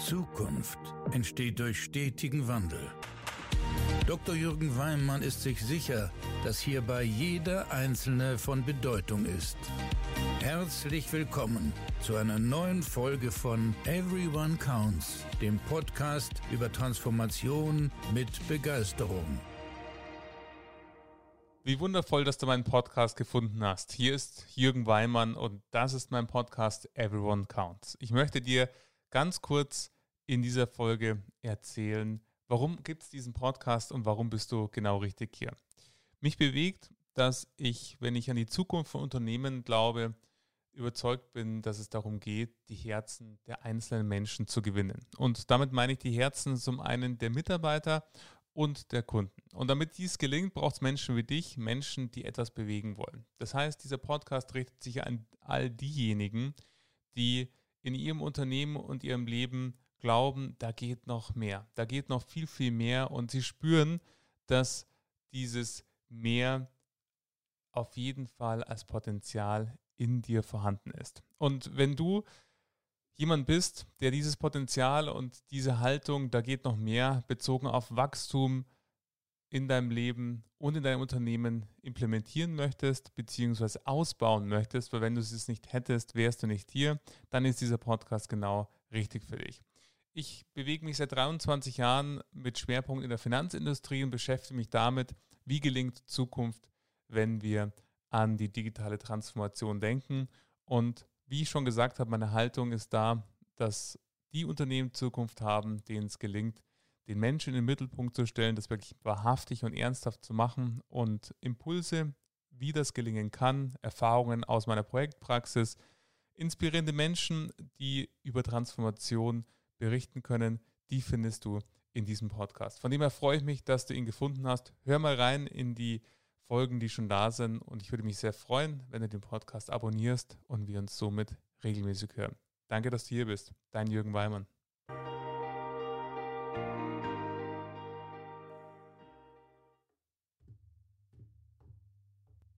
Zukunft entsteht durch stetigen Wandel. Dr. Jürgen Weimann ist sich sicher, dass hierbei jeder Einzelne von Bedeutung ist. Herzlich willkommen zu einer neuen Folge von Everyone Counts, dem Podcast über Transformation mit Begeisterung. Wie wundervoll, dass du meinen Podcast gefunden hast. Hier ist Jürgen Weimann und das ist mein Podcast Everyone Counts. Ich möchte dir ganz kurz in dieser Folge erzählen, warum gibt es diesen Podcast und warum bist du genau richtig hier. Mich bewegt, dass ich, wenn ich an die Zukunft von Unternehmen glaube, überzeugt bin, dass es darum geht, die Herzen der einzelnen Menschen zu gewinnen. Und damit meine ich die Herzen zum einen der Mitarbeiter und der Kunden. Und damit dies gelingt, braucht es Menschen wie dich, Menschen, die etwas bewegen wollen. Das heißt, dieser Podcast richtet sich an all diejenigen, die in ihrem Unternehmen und ihrem Leben glauben, da geht noch mehr, da geht noch viel, viel mehr und sie spüren, dass dieses Mehr auf jeden Fall als Potenzial in dir vorhanden ist. Und wenn du jemand bist, der dieses Potenzial und diese Haltung, da geht noch mehr, bezogen auf Wachstum in deinem Leben und in deinem Unternehmen implementieren möchtest, beziehungsweise ausbauen möchtest, weil wenn du es nicht hättest, wärst du nicht hier, dann ist dieser Podcast genau richtig für dich. Ich bewege mich seit 23 Jahren mit Schwerpunkt in der Finanzindustrie und beschäftige mich damit, wie gelingt Zukunft, wenn wir an die digitale Transformation denken. Und wie ich schon gesagt habe, meine Haltung ist da, dass die Unternehmen Zukunft haben, denen es gelingt, den Menschen in den Mittelpunkt zu stellen, das wirklich wahrhaftig und ernsthaft zu machen und Impulse, wie das gelingen kann, Erfahrungen aus meiner Projektpraxis, inspirierende Menschen, die über Transformation berichten können, die findest du in diesem Podcast. Von dem her freue ich mich, dass du ihn gefunden hast. Hör mal rein in die Folgen, die schon da sind und ich würde mich sehr freuen, wenn du den Podcast abonnierst und wir uns somit regelmäßig hören. Danke, dass du hier bist. Dein Jürgen Weimann.